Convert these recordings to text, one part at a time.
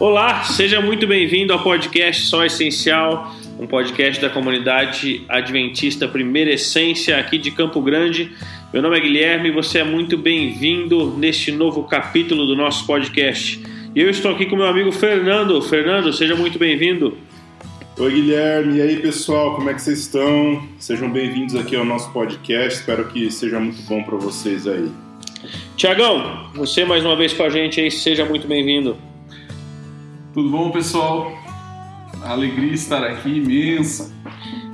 Olá, seja muito bem-vindo ao podcast Só Essencial, um podcast da comunidade adventista Primeira Essência aqui de Campo Grande. Meu nome é Guilherme e você é muito bem-vindo neste novo capítulo do nosso podcast. E eu estou aqui com meu amigo Fernando. Fernando, seja muito bem-vindo. Oi, Guilherme. E aí, pessoal, como é que vocês estão? Sejam bem-vindos aqui ao nosso podcast. Espero que seja muito bom para vocês aí. Tiagão, você mais uma vez com a gente aí, seja muito bem-vindo. Tudo bom, pessoal? Alegria estar aqui imensa.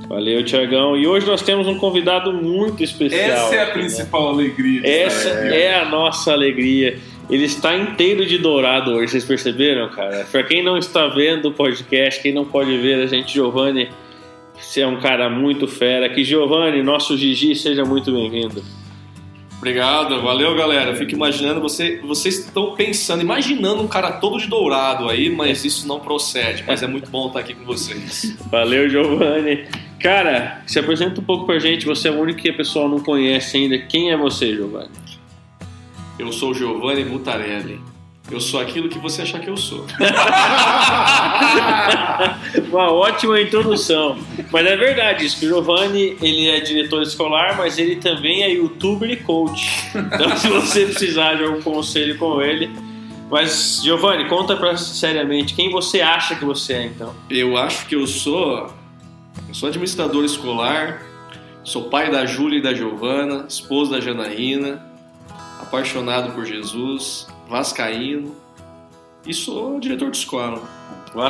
Valeu, Tiagão. E hoje nós temos um convidado muito especial. Essa é a aqui, principal né? alegria. Essa é a nossa alegria. Ele está inteiro de dourado hoje, vocês perceberam, cara? Para quem não está vendo o podcast, quem não pode ver, a gente, Giovanni, você é um cara muito fera. Que Giovanni, nosso Gigi, seja muito bem-vindo. Obrigado, valeu galera. Fico imaginando, você, vocês estão pensando, imaginando um cara todo de dourado aí, mas isso não procede. Mas é muito bom estar aqui com vocês. Valeu, Giovanni. Cara, se apresenta um pouco pra gente, você é o único que a pessoa não conhece ainda. Quem é você, Giovanni? Eu sou Giovanni Mutarelli. Eu sou aquilo que você achar que eu sou. Uma ótima introdução. Mas é verdade isso, o Giovanni ele é diretor escolar, mas ele também é youtuber e coach. Então se você precisar de algum conselho com ele. Mas, Giovanni, conta pra seriamente, quem você acha que você é então? Eu acho que eu sou. Eu sou administrador escolar, sou pai da Júlia e da Giovana, esposo da Janaína, apaixonado por Jesus, vascaíno e sou diretor de escola.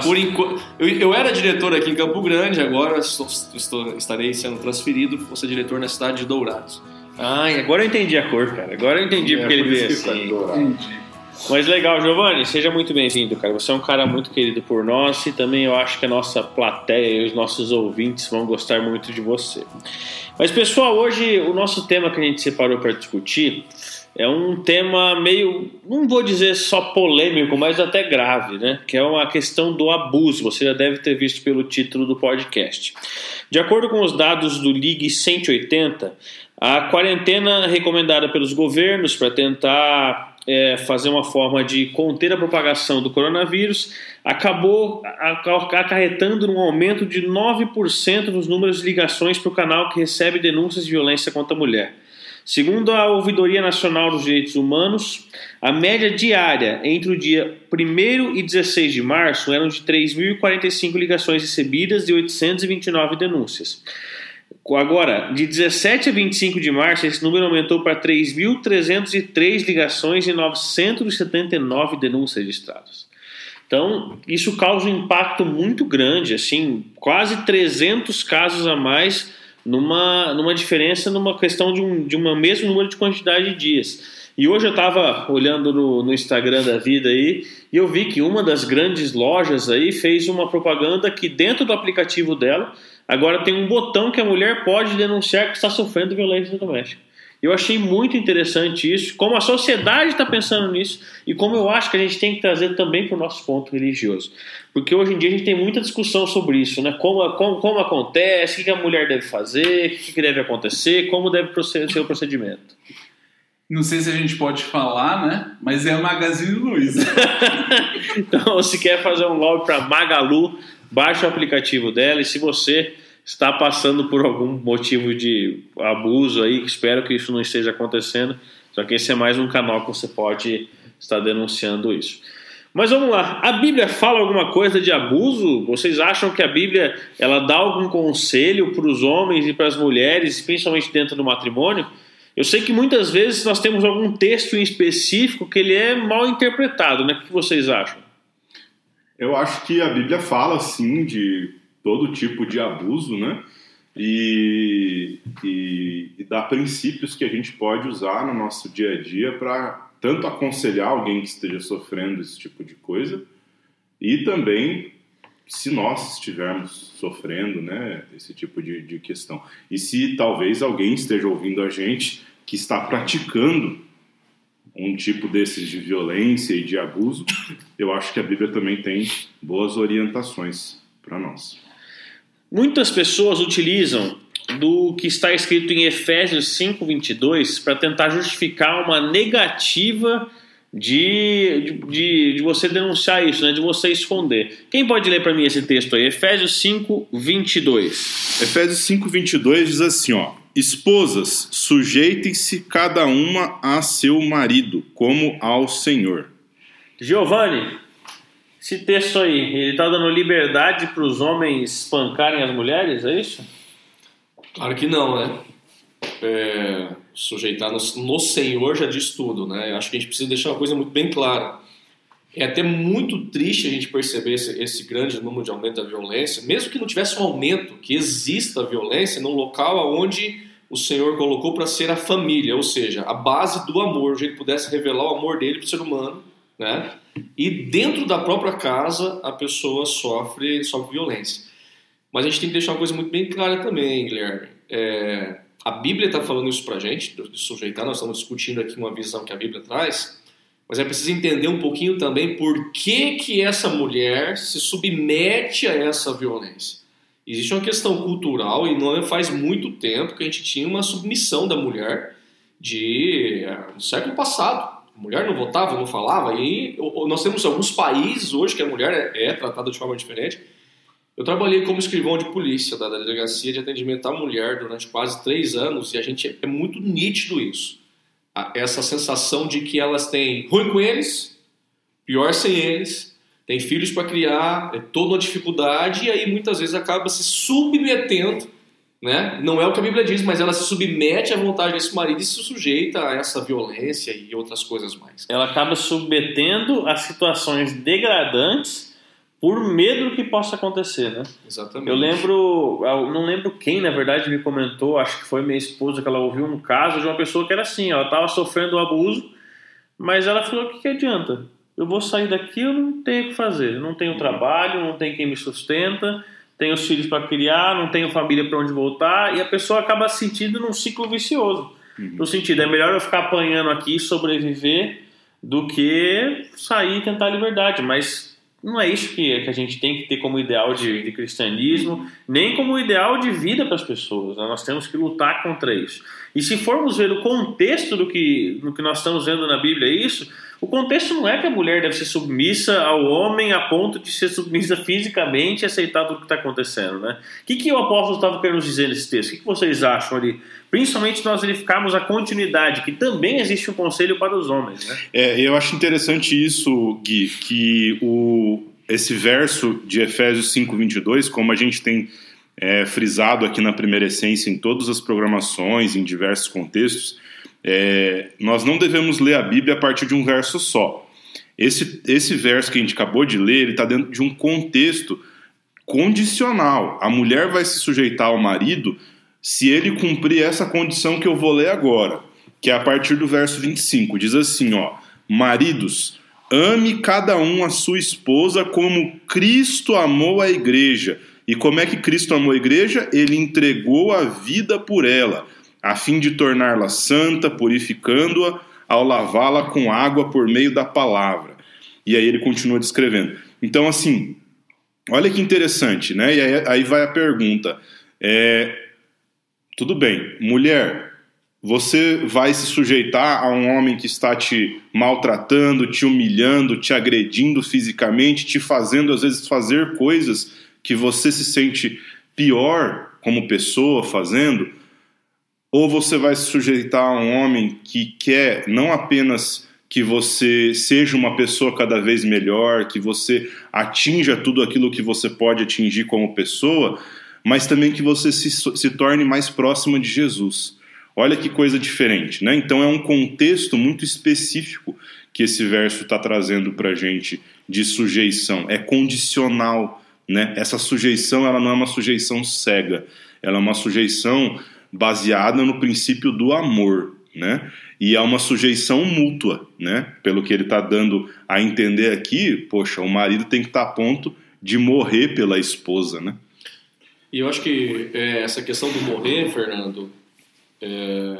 Por enquanto, eu, eu, era diretor aqui em Campo Grande, agora estou, estou, estarei sendo transferido, vou ser diretor na cidade de Dourados. Ah, agora eu entendi a cor, cara. Agora eu entendi É, porque ele por veio assim. Mas legal, Giovanni, seja muito bem-vindo, cara. Você é um cara muito querido por nós e também eu acho que a nossa plateia e os nossos ouvintes vão gostar muito de você. Mas, pessoal, hoje o nosso tema que a gente separou para discutir é um tema meio, não vou dizer só polêmico, mas até grave, né? Que é uma questão do abuso. Você já deve ter visto pelo título do podcast. De acordo com os dados do Ligue 180, a quarentena recomendada pelos governos para tentar é, fazer uma forma de conter a propagação do coronavírus acabou acarretando um aumento de 9% nos números de ligações para o canal que recebe denúncias de violência contra a mulher. Segundo a Ouvidoria Nacional dos Direitos Humanos, a média diária entre o dia 1 e 16 de março eram de 3.045 ligações recebidas e 829 denúncias. Agora, de 17 a 25 de março, esse número aumentou para 3.303 ligações e 979 denúncias registradas. Então, isso causa um impacto muito grande, assim, quase 300 casos a mais numa, numa diferença, numa questão de um de uma mesmo número de quantidade de dias. E hoje eu estava olhando no, no Instagram da vida aí e eu vi que uma das grandes lojas aí fez uma propaganda que dentro do aplicativo dela agora tem um botão que a mulher pode denunciar que está sofrendo violência doméstica. Eu achei muito interessante isso, como a sociedade está pensando nisso e como eu acho que a gente tem que trazer também para o nosso ponto religioso. Porque hoje em dia a gente tem muita discussão sobre isso, né? Como, como, como acontece, o que a mulher deve fazer, o que deve acontecer, como deve ser o procedimento. Não sei se a gente pode falar, né? Mas é a Magazine Luiza. então, se quer fazer um lobby para Magalu, baixe o aplicativo dela e se você está passando por algum motivo de abuso aí, espero que isso não esteja acontecendo, só que esse é mais um canal que você pode estar denunciando isso. Mas vamos lá, a Bíblia fala alguma coisa de abuso? Vocês acham que a Bíblia ela dá algum conselho para os homens e para as mulheres, principalmente dentro do matrimônio? Eu sei que muitas vezes nós temos algum texto em específico que ele é mal interpretado, né? O que vocês acham? Eu acho que a Bíblia fala, sim, de todo tipo de abuso, né? E, e, e dá princípios que a gente pode usar no nosso dia a dia para tanto aconselhar alguém que esteja sofrendo esse tipo de coisa e também se nós estivermos sofrendo né, esse tipo de, de questão. E se talvez alguém esteja ouvindo a gente que está praticando um tipo desses de violência e de abuso, eu acho que a Bíblia também tem boas orientações para nós. Muitas pessoas utilizam do que está escrito em Efésios 5:22 para tentar justificar uma negativa de, de, de, você denunciar isso, né? de você esconder. Quem pode ler para mim esse texto aí? Efésios 5, 22. Efésios 5, 22 diz assim, ó. Esposas, sujeitem-se cada uma a seu marido, como ao Senhor. Giovanni, esse texto aí, ele está dando liberdade para os homens espancarem as mulheres, é isso? Claro que não, né? É, sujeitar no, no, Senhor já diz tudo, né? Eu acho que a gente precisa deixar uma coisa muito bem clara. É até muito triste a gente perceber esse, esse grande número de aumento da violência, mesmo que não tivesse um aumento, que exista violência num local onde o Senhor colocou para ser a família, ou seja, a base do amor, onde ele pudesse revelar o amor dele para o ser humano, né? E dentro da própria casa a pessoa sofre, sofre violência. Mas a gente tem que deixar uma coisa muito bem clara também, Guilherme. É, a Bíblia está falando isso para a gente, de sujeitar, nós estamos discutindo aqui uma visão que a Bíblia traz, mas é preciso entender um pouquinho também por que, que essa mulher se submete a essa violência. Existe uma questão cultural e não faz muito tempo que a gente tinha uma submissão da mulher de é, no século passado. A mulher não votava, não falava, e nós temos alguns países hoje que a mulher é, é tratada de forma diferente. Eu trabalhei como escrivão de polícia da delegacia de atendimento à mulher durante quase três anos e a gente é muito nítido isso. Essa sensação de que elas têm ruim com eles, pior sem eles, tem filhos para criar, é toda uma dificuldade e aí muitas vezes acaba se submetendo, né? Não é o que a Bíblia diz, mas ela se submete à vontade desse marido e se sujeita a essa violência e outras coisas mais. Ela acaba submetendo a situações degradantes por medo do que possa acontecer, né? Exatamente. Eu lembro, eu não lembro quem na verdade me comentou, acho que foi minha esposa que ela ouviu um caso de uma pessoa que era assim, ela estava sofrendo abuso, mas ela falou: o que, que adianta? eu vou sair daqui, eu não tenho o que fazer. Eu não tenho trabalho, não tenho quem me sustenta, tenho os filhos para criar, não tenho família para onde voltar, e a pessoa acaba se sentindo num ciclo vicioso. Uhum. No sentido, é melhor eu ficar apanhando aqui e sobreviver do que sair e tentar a liberdade. Mas não é isso que, que a gente tem que ter como ideal de, de cristianismo, nem como ideal de vida para as pessoas. Né? Nós temos que lutar contra isso. E se formos ver o contexto do que, do que nós estamos vendo na Bíblia, é isso o contexto não é que a mulher deve ser submissa ao homem a ponto de ser submissa fisicamente e aceitar tudo o que está acontecendo, né? O que, que o apóstolo estava querendo dizer nesse texto? O que, que vocês acham ali? Principalmente nós verificarmos a continuidade, que também existe um conselho para os homens, né? É, eu acho interessante isso, Gui, que o, esse verso de Efésios 5:22, como a gente tem é, frisado aqui na primeira essência em todas as programações, em diversos contextos, é, nós não devemos ler a Bíblia a partir de um verso só. Esse, esse verso que a gente acabou de ler, está dentro de um contexto condicional. A mulher vai se sujeitar ao marido se ele cumprir essa condição que eu vou ler agora, que é a partir do verso 25. Diz assim, ó: Maridos, ame cada um a sua esposa como Cristo amou a igreja. E como é que Cristo amou a igreja? Ele entregou a vida por ela a fim de torná-la santa, purificando-a ao lavá-la com água por meio da palavra. E aí ele continua descrevendo. Então, assim, olha que interessante, né? E aí, aí vai a pergunta: é, tudo bem, mulher, você vai se sujeitar a um homem que está te maltratando, te humilhando, te agredindo fisicamente, te fazendo às vezes fazer coisas que você se sente pior como pessoa fazendo? Ou você vai se sujeitar a um homem que quer não apenas que você seja uma pessoa cada vez melhor, que você atinja tudo aquilo que você pode atingir como pessoa, mas também que você se, se torne mais próxima de Jesus. Olha que coisa diferente, né? Então é um contexto muito específico que esse verso está trazendo para a gente de sujeição. É condicional, né? Essa sujeição ela não é uma sujeição cega, ela é uma sujeição baseada no princípio do amor, né? E é uma sujeição mútua, né? Pelo que ele está dando a entender aqui, poxa, o marido tem que estar tá a ponto de morrer pela esposa, né? E eu acho que é, essa questão do morrer, Fernando, é,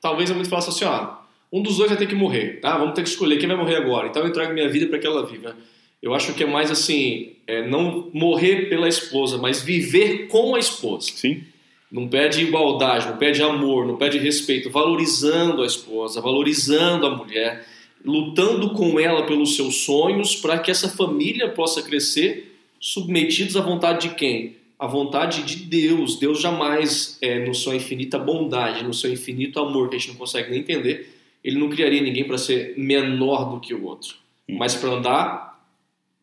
talvez é muito fácil assim, ó, um dos dois vai ter que morrer, tá? Vamos ter que escolher quem vai morrer agora. Então eu entrego minha vida para que ela viva. Eu acho que é mais assim, é, não morrer pela esposa, mas viver com a esposa. Sim não pede igualdade, não pede amor, não pede respeito, valorizando a esposa, valorizando a mulher. lutando com ela pelos seus sonhos para que essa família possa crescer submetidos à vontade de quem? À vontade de Deus. Deus jamais, é, no sua infinita bondade, no seu infinito amor, que a gente não consegue nem entender, ele não criaria ninguém para ser menor do que o outro, mas para andar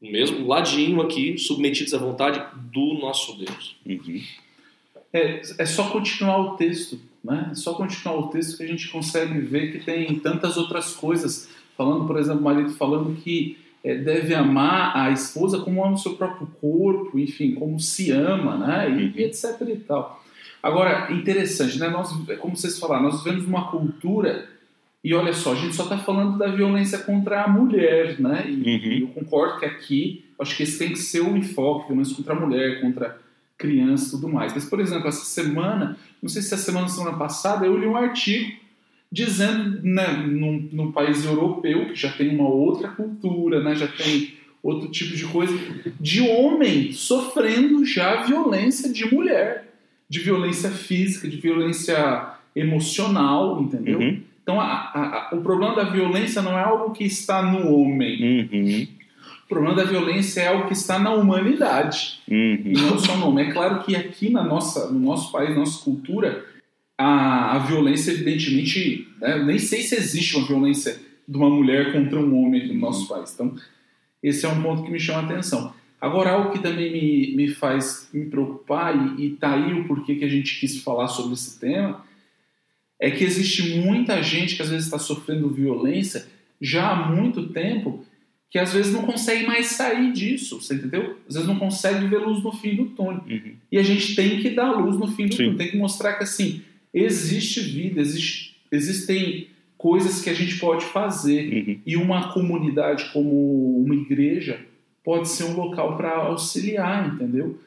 no mesmo ladinho aqui, submetidos à vontade do nosso Deus. Uhum. É, é só continuar o texto, né? É só continuar o texto que a gente consegue ver que tem tantas outras coisas. Falando, por exemplo, o marido falando que é, deve amar a esposa como ama o seu próprio corpo, enfim, como se ama, né? E, e etc e tal. Agora, interessante, né? Nós, como vocês falaram, nós vivemos uma cultura e olha só, a gente só está falando da violência contra a mulher, né? E, Uhum. eu concordo que aqui, acho que esse tem que ser o enfoque, violência contra a mulher, contra criança e tudo mais. Mas, por exemplo, essa semana, não sei se a semana ou semana passada, eu li um artigo dizendo, né, num, num país europeu, que já tem uma outra cultura, né? Já tem outro tipo de coisa, de homem sofrendo já violência de mulher, de violência física, de violência emocional, entendeu? Uhum. Então, a- a- a- o problema da violência não é algo que está no homem. Uhum. O problema da violência é algo que está na humanidade. Uhum. E não só no homem. É claro que aqui na nossa, no nosso país, na nossa cultura, a, a violência, evidentemente, né, nem sei se existe uma violência de uma mulher contra um homem aqui no nosso país. Então, esse é um ponto que me chama a atenção. Agora, algo que também me, me faz me preocupar, e, e tá aí o porquê que a gente quis falar sobre esse tema, é que existe muita gente que às vezes está sofrendo violência já há muito tempo, que às vezes não consegue mais sair disso, você entendeu? Às vezes não consegue ver luz no fim do túnel. Uhum. E a gente tem que dar luz no fim do Sim. túnel, tem que mostrar que assim, existe vida, existe, existem coisas que a gente pode fazer. Uhum. E uma comunidade como uma igreja pode ser um local para auxiliar, entendeu?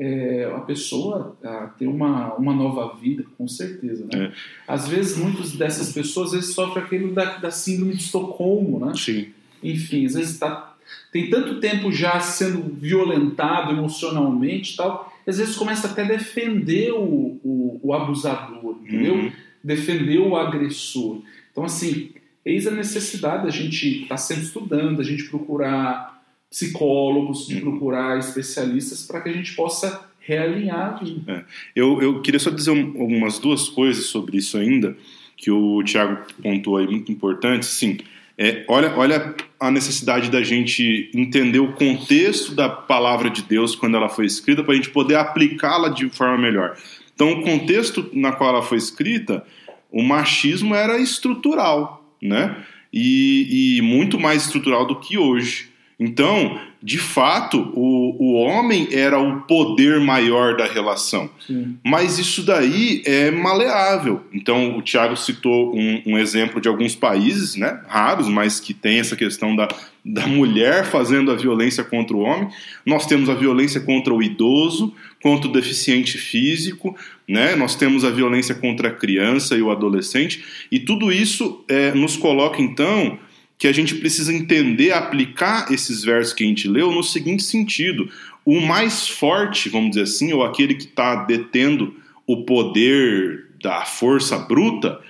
É, a pessoa a ter uma, uma nova vida, com certeza. Né? É. Às vezes, muitas dessas pessoas às vezes, sofrem aquilo da, da síndrome de Estocolmo, né? Sim. Enfim, às vezes tá, tem tanto tempo já sendo violentado emocionalmente e tal, às vezes começa até a defender o, o, o abusador, entendeu? Uhum. Defender o agressor. Então, assim, eis a necessidade da gente estar sempre estudando, da gente procurar psicólogos, de procurar especialistas para que a gente possa realinhar vida. Eu, eu queria só dizer um- algumas duas coisas sobre isso ainda, que o Tiago pontuou aí, muito importante. Sim, é, olha, olha a necessidade da gente entender o contexto da palavra de Deus quando ela foi escrita, para a gente poder aplicá-la de forma melhor. Então, o contexto na qual ela foi escrita, o machismo era estrutural, né? E, e muito mais estrutural do que hoje. Então, de fato, o, o homem era o poder maior da relação. Sim. Mas isso daí é maleável. Então, o Tiago citou um, um exemplo de alguns países, né, raros, mas que tem essa questão da, da mulher fazendo a violência contra o homem. Nós temos a violência contra o idoso, contra o deficiente físico, né? nós temos a violência contra a criança e o adolescente, e tudo isso é, nos coloca, então, que a gente precisa entender, aplicar esses versos que a gente leu no seguinte sentido: o mais forte, vamos dizer assim, ou aquele que está detendo o poder da força bruta,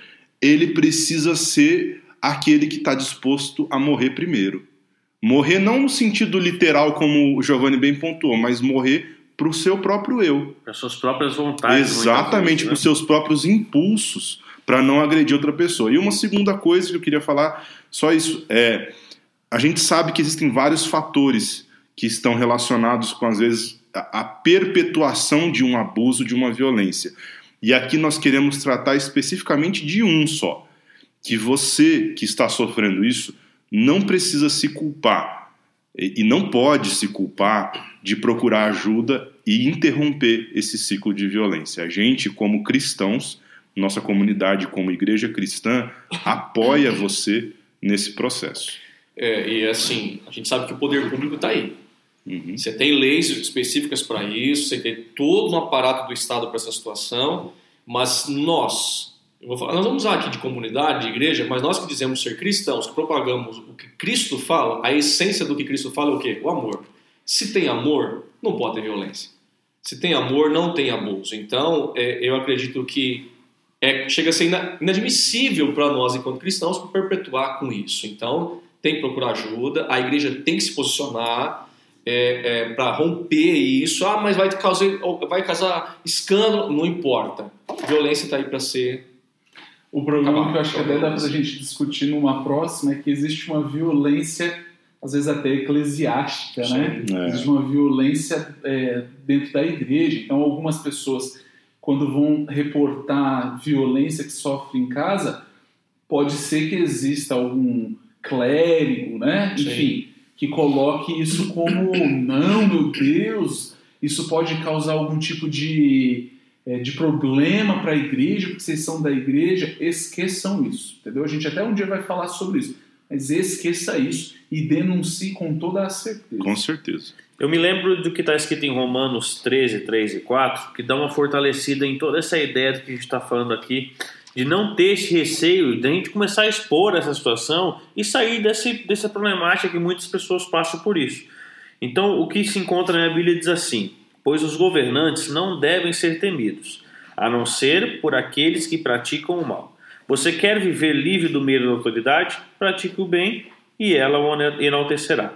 ele precisa ser aquele que está disposto a morrer primeiro. Morrer não no sentido literal, como o Giovanni bem pontuou, mas morrer para o seu próprio eu. Para suas próprias vontades. Exatamente, para os seus próprios impulsos, para não agredir outra pessoa. E uma segunda coisa que eu queria falar, só isso, é a gente sabe que existem vários fatores que estão relacionados com, às vezes, a, a perpetuação de um abuso, de uma violência. E aqui nós queremos tratar especificamente de um só. Que você que está sofrendo isso não precisa se culpar e e não pode se culpar de procurar ajuda e interromper esse ciclo de violência. A gente, como cristãos, nossa comunidade como igreja cristã, apoia você nesse processo. É, e assim, a gente sabe que o poder público está aí. Uhum. Você tem leis específicas para isso, você tem todo um aparato do Estado para essa situação, mas nós, falar, nós vamos usar aqui de comunidade, de igreja, mas nós que dizemos ser cristãos, que propagamos o que Cristo fala, a essência do que Cristo fala é o quê? O amor. Se tem amor, não pode ter violência. Se tem amor, não tem abuso. Então, é, eu acredito que é, chega a ser inadmissível para nós, enquanto cristãos, perpetuar com isso. Então, tem que procurar ajuda, a igreja tem que se posicionar é, é, para romper isso. Ah, mas vai causar, vai causar escândalo. Não importa. A violência está aí para ser. O problema que eu acho que até dá para a gente discutir numa próxima é que existe uma violência, às vezes até eclesiástica, né? Sim, né? É. Existe uma violência é, dentro da igreja. Então, algumas pessoas quando vão reportar violência que sofre em casa, pode ser que exista algum clérigo, né? Sim. Enfim, que coloque isso como não, meu Deus, isso pode causar algum tipo de, é, de problema para a igreja, porque vocês são da igreja. Esqueçam isso, entendeu? A gente até um dia vai falar sobre isso, mas esqueça isso e denuncie com toda a certeza. Com certeza. Eu me lembro do que está escrito em Romanos 13, 3 e 4, que dá uma fortalecida em toda essa ideia do que a gente está falando aqui, de não ter esse receio de a gente começar a expor essa situação e sair desse, dessa problemática que muitas pessoas passam por isso. Então, o que se encontra na Bíblia diz assim: Pois os governantes não devem ser temidos, a não ser por aqueles que praticam o mal. Você quer viver livre do medo da autoridade? Pratique o bem e ela o enaltecerá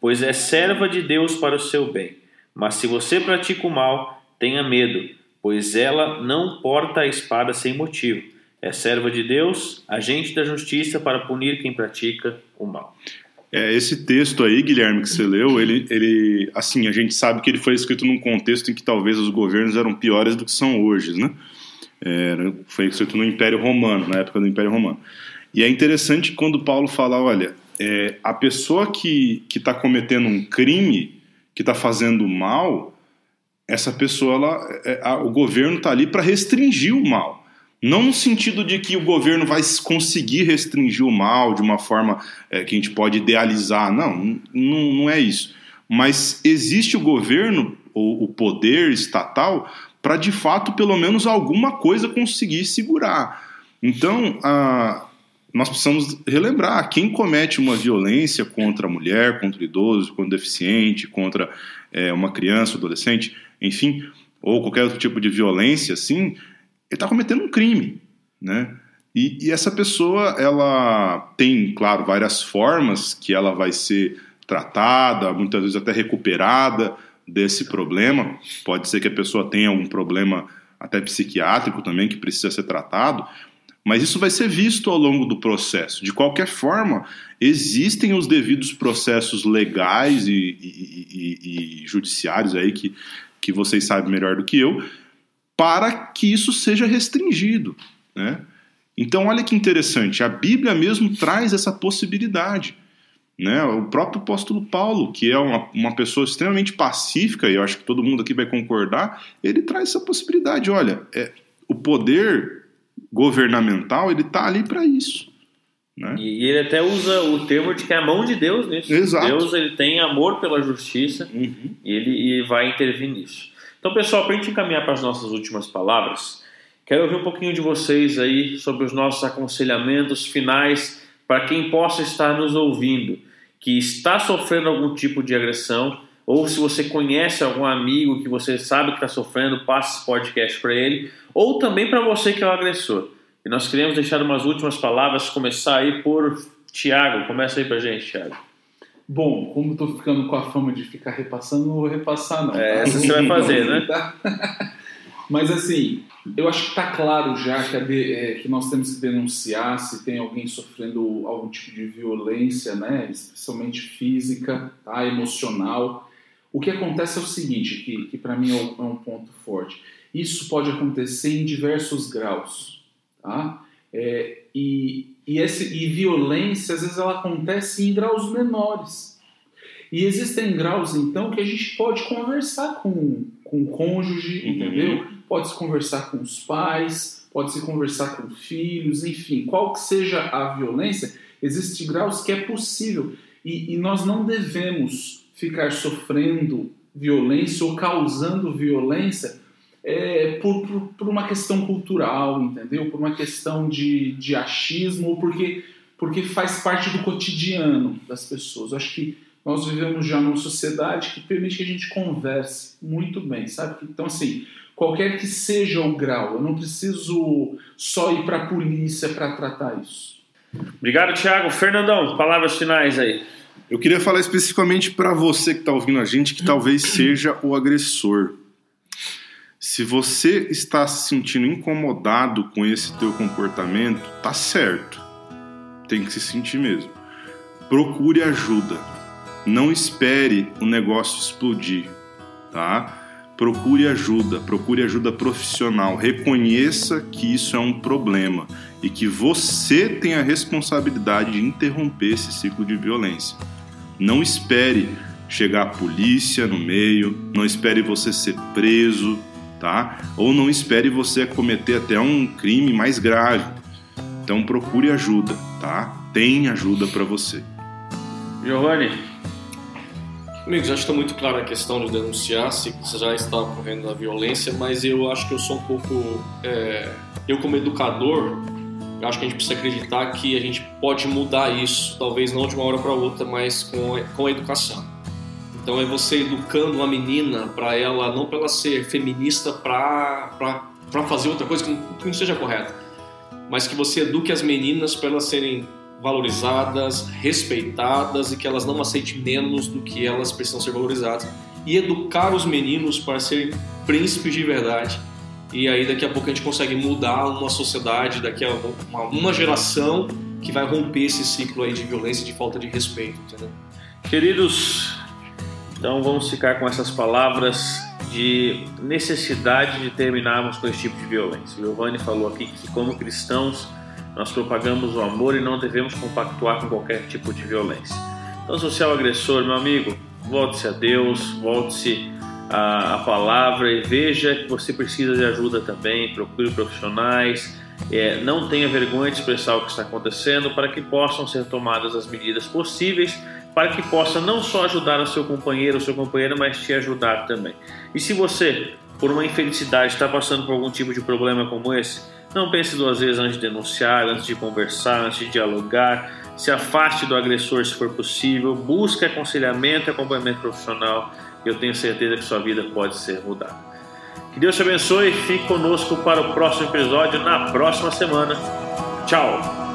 pois é serva de Deus para o seu bem. Mas se você pratica o mal, tenha medo, pois ela não porta a espada sem motivo. É serva de Deus, agente da justiça para punir quem pratica o mal. É, esse texto aí, Guilherme, que você leu, ele, ele, assim, a gente sabe que ele foi escrito num contexto em que talvez os governos eram piores do que são hoje, né? Foi escrito no Império Romano, na época do Império Romano. E é interessante quando Paulo fala, olha, é, a pessoa que está cometendo um crime, que está fazendo mal, essa pessoa, ela, é, a, o governo está ali para restringir o mal. Não no sentido de que o governo vai conseguir restringir o mal de uma forma é, que a gente pode idealizar. Não, não, não é isso. Mas existe o governo, ou o poder estatal, para de fato, pelo menos alguma coisa conseguir segurar. Então, a, nós precisamos relembrar quem comete uma violência contra a mulher, contra o idoso, contra o deficiente, contra é, uma criança, adolescente, enfim, ou qualquer outro tipo de violência, assim, ele está cometendo um crime, né? E, e, essa pessoa, ela tem, claro, várias formas que ela vai ser tratada, muitas vezes até recuperada desse problema. Pode ser que a pessoa tenha um problema até psiquiátrico também que precisa ser tratado, mas isso vai ser visto ao longo do processo. De qualquer forma, existem os devidos processos legais e, e, e, e judiciários aí que, que vocês sabem melhor do que eu, para que isso seja restringido. Né? Então, olha que interessante, a Bíblia mesmo traz essa possibilidade. Né? O próprio apóstolo Paulo, que é uma, uma pessoa extremamente pacífica, e eu acho que todo mundo aqui vai concordar, ele traz essa possibilidade. Olha, é, o poder governamental, ele está ali para isso. Né? E ele até usa o termo de que é a mão de Deus nisso. Exato. Deus ele tem amor pela justiça uhum. e ele e vai intervir nisso. Então, pessoal, para a gente encaminhar para as nossas últimas palavras, quero ouvir um pouquinho de vocês aí sobre os nossos aconselhamentos finais para quem possa estar nos ouvindo, que está sofrendo algum tipo de agressão, ou se você conhece algum amigo que você sabe que está sofrendo, passe esse podcast para ele, ou também para você que é o agressor. E nós queremos deixar umas últimas palavras, começar aí por Tiago. Começa aí para gente, Tiago. Bom, como estou ficando com a fama de ficar repassando, não vou repassar não. É, essa você vai fazer, né? Mas assim, eu acho que está claro já que, de, é, que, nós temos que denunciar se tem alguém sofrendo algum tipo de violência, né? especialmente física, tá? emocional. O que acontece é o seguinte, que, que para mim é um é ponto forte. Isso pode acontecer em diversos graus, tá? É, e, e, esse, e violência, às vezes, ela acontece em graus menores. E existem graus, então, que a gente pode conversar com, com o cônjuge, uhum. entendeu? Pode se conversar com os pais, pode se conversar com filhos, enfim, qual que seja a violência, existem graus que é possível. E, e nós não devemos ficar sofrendo violência ou causando violência é, por, por, por, uma questão cultural, entendeu? Por uma questão de, de achismo, ou porque, porque faz parte do cotidiano das pessoas. Eu acho que nós vivemos já numa sociedade que permite que a gente converse muito bem, sabe? Então, assim, qualquer que seja o grau. Eu não preciso só ir para a polícia para tratar isso. Obrigado, Thiago. Fernandão, palavras finais aí. Eu queria falar especificamente para você que está ouvindo a gente, que talvez seja o agressor. Se você está se sentindo incomodado com esse teu comportamento, tá certo. Tem que se sentir mesmo. Procure ajuda. Não espere o negócio explodir, tá? Procure ajuda, procure ajuda profissional. Reconheça que isso é um problema e que você tem a responsabilidade de interromper esse ciclo de violência. Não espere chegar a polícia no meio, não espere você ser preso, tá? Ou não espere você cometer até um crime mais grave. Então procure ajuda, tá? Tem ajuda para você. Giovanni, Amigos, acho que está muito clara a questão de denunciar se já está ocorrendo a violência, mas eu acho que eu sou um pouco. É, eu, como educador, eu acho que a gente precisa acreditar que a gente pode mudar isso, talvez não de uma hora para outra, mas com, com a educação. Então é você educando uma menina para ela, não para ela ser feminista para fazer outra coisa que não, que não seja correta, mas que você eduque as meninas para elas serem valorizadas, respeitadas e que elas não aceitem menos do que elas precisam ser valorizadas. E educar os meninos para serem príncipes de verdade. E aí daqui a pouco a gente consegue mudar uma sociedade, daqui a uma, uma geração que vai romper esse ciclo aí de violência e de falta de respeito, entendeu? Queridos, então vamos ficar com essas palavras de necessidade de terminarmos com esse tipo de violência. Giovanni falou aqui que como cristãos nós propagamos o amor e não devemos compactuar com qualquer tipo de violência. Então, você é agressor, meu amigo, volte-se a Deus, volte-se à, palavra e veja que você precisa de ajuda também. Procure profissionais. É, não tenha vergonha de expressar o que está acontecendo para que possam ser tomadas as medidas possíveis para que possa não só ajudar o seu companheiro ou seu companheiro, mas te ajudar também. E se você, por uma infelicidade, está passando por algum tipo de problema como esse, não pense duas vezes antes de denunciar, antes de conversar, antes de dialogar. Se afaste do agressor se for possível. Busque aconselhamento e acompanhamento profissional. Eu tenho certeza que sua vida pode ser mudada. Que Deus te abençoe. Fique conosco para o próximo episódio na próxima semana. Tchau!